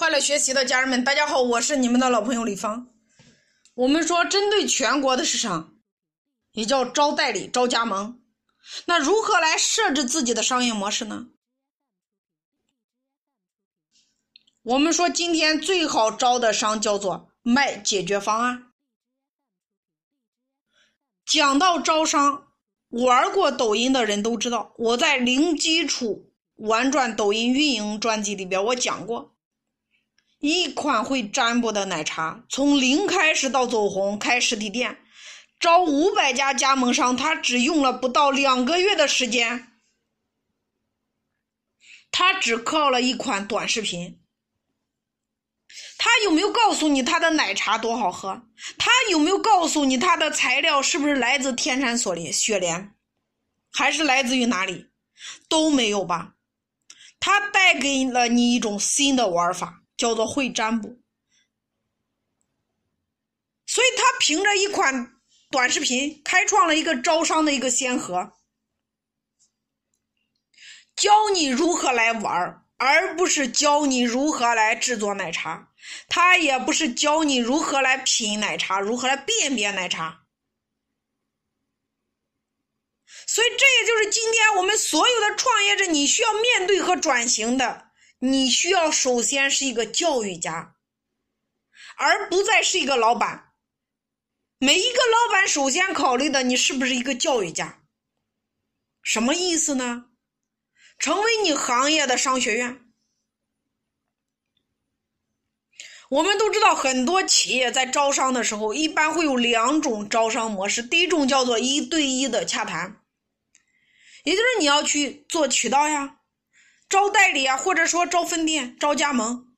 快乐学习的家人们，大家好，我是你们的老朋友李芳。我们说，针对全国的市场，也叫招代理、招加盟，那如何来设置自己的商业模式呢？我们说，今天最好招的商叫做卖解决方案。讲到招商，玩过抖音的人都知道，我在零基础玩转抖音运营专辑里边，我讲过。一款会占卜的奶茶，从零开始到走红，开实体店，招五百家加盟商，他只用了不到两个月的时间。他只靠了一款短视频。他有没有告诉你他的奶茶多好喝？他有没有告诉你他的材料是不是来自天山雪莲？雪莲，还是来自于哪里？都没有吧？他带给了你一种新的玩法。叫做会占卜，所以他凭着一款短视频开创了一个招商的一个先河，教你如何来玩而不是教你如何来制作奶茶。他也不是教你如何来品奶茶，如何来辨别奶茶。所以，这也就是今天我们所有的创业者你需要面对和转型的。你需要首先是一个教育家，而不再是一个老板。每一个老板首先考虑的，你是不是一个教育家？什么意思呢？成为你行业的商学院。我们都知道，很多企业在招商的时候，一般会有两种招商模式。第一种叫做一对一的洽谈，也就是你要去做渠道呀。招代理啊，或者说招分店、招加盟，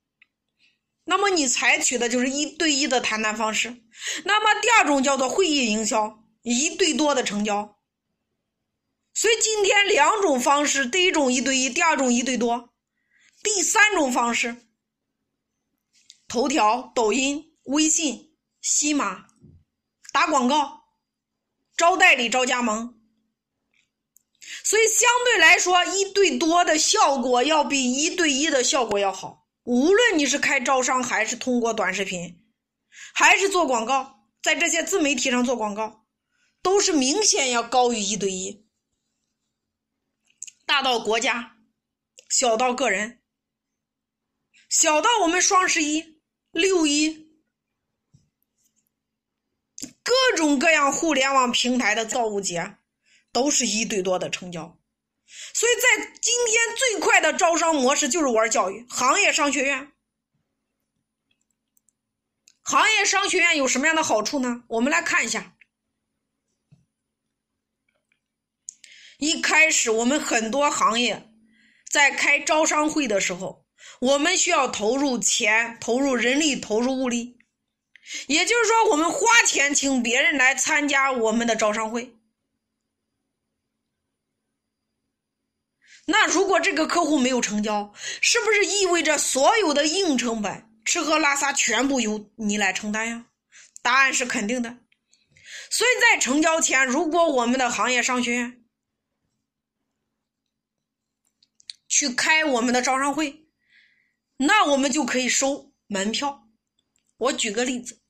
那么你采取的就是一对一的谈谈方式。那么第二种叫做会议营销，一对多的成交。所以今天两种方式，第一种一对一，第二种一对多。第三种方式，头条、抖音、微信、西马打广告，招代理、招加盟。所以相对来说，一对多的效果要比一对一的效果要好。无论你是开招商，还是通过短视频，还是做广告，在这些自媒体上做广告，都是明显要高于一对一。大到国家，小到个人，小到我们双十一、六一，各种各样互联网平台的造物节。都是一对多的成交，所以在今天最快的招商模式就是玩教育行业商学院。行业商学院有什么样的好处呢？我们来看一下。一开始我们很多行业在开招商会的时候，我们需要投入钱、投入人力、投入物力，也就是说，我们花钱请别人来参加我们的招商会。那如果这个客户没有成交，是不是意味着所有的硬成本、吃喝拉撒全部由你来承担呀？答案是肯定的。所以在成交前，如果我们的行业商学院去开我们的招商会，那我们就可以收门票。我举个例子，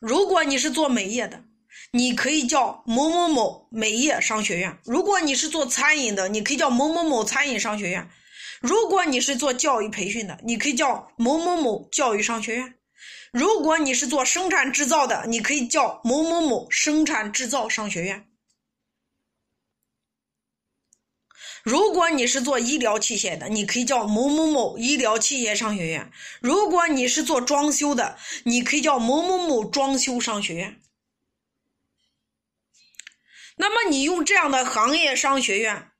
如果你是做美业的。你可以叫某某某美业商学院。如果你是做餐饮的，你可以叫某某某餐饮商学院。如果你是做教育培训的，你可以叫某某某教育商学院。如果你是做生产制造的，你可以叫某某某生产制造商学院。如果你是做医疗器械的，你可以叫某某某医疗器械商学院。如果你是做装修的，你可以叫某某某装修商学院。那么你用这样的行业商学院，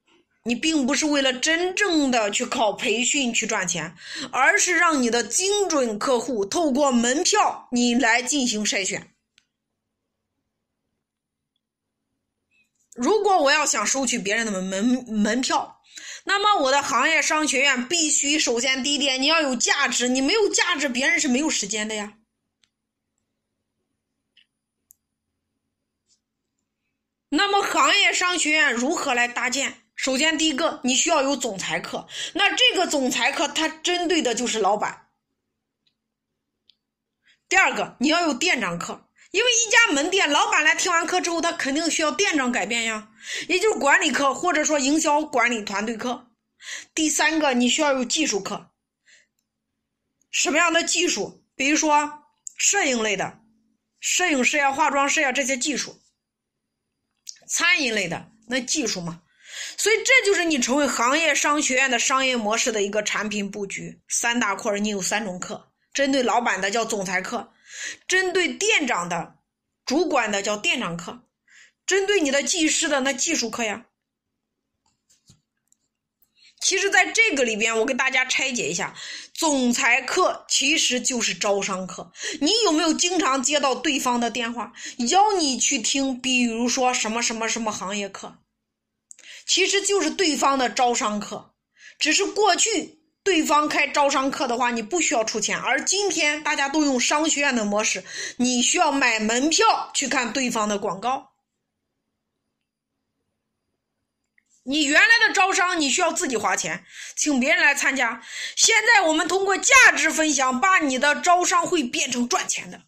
你并不是为了真正的去靠培训去赚钱，而是让你的精准客户透过门票你来进行筛选。如果我要想收取别人的门门门票，那么我的行业商学院必须首先第一点你要有价值，你没有价值，别人是没有时间的呀。那么，行业商学院如何来搭建？首先，第一个，你需要有总裁课。那这个总裁课，它针对的就是老板，第二个，你要有店长课，因为一家门店老板来听完课之后，他肯定需要店长改变呀，也就是管理课或者说营销管理团队课。第三个，你需要有技术课，什么样的技术？比如说摄影类的，摄影师呀、化妆师呀这些技术；餐饮类的那技术嘛。所以这就是你成为行业商学院的商业模式的一个产品布局。三大块你有三种课：针对老板的叫总裁课，针对店长的、主管的叫店长课，针对你的技师的那技术课呀。其实，在这个里边，我给大家拆解一下，总裁课其实就是招商课。你有没有经常接到对方的电话，邀你去听，比如说什么什么什么行业课？其实就是对方的招商课，只是过去对方开招商课的话，你不需要出钱，而今天大家都用商学院的模式，你需要买门票去看对方的广告。你原来的招商你需要自己花钱，请别人来参加。现在我们通过价值分享，把你的招商会变成赚钱的。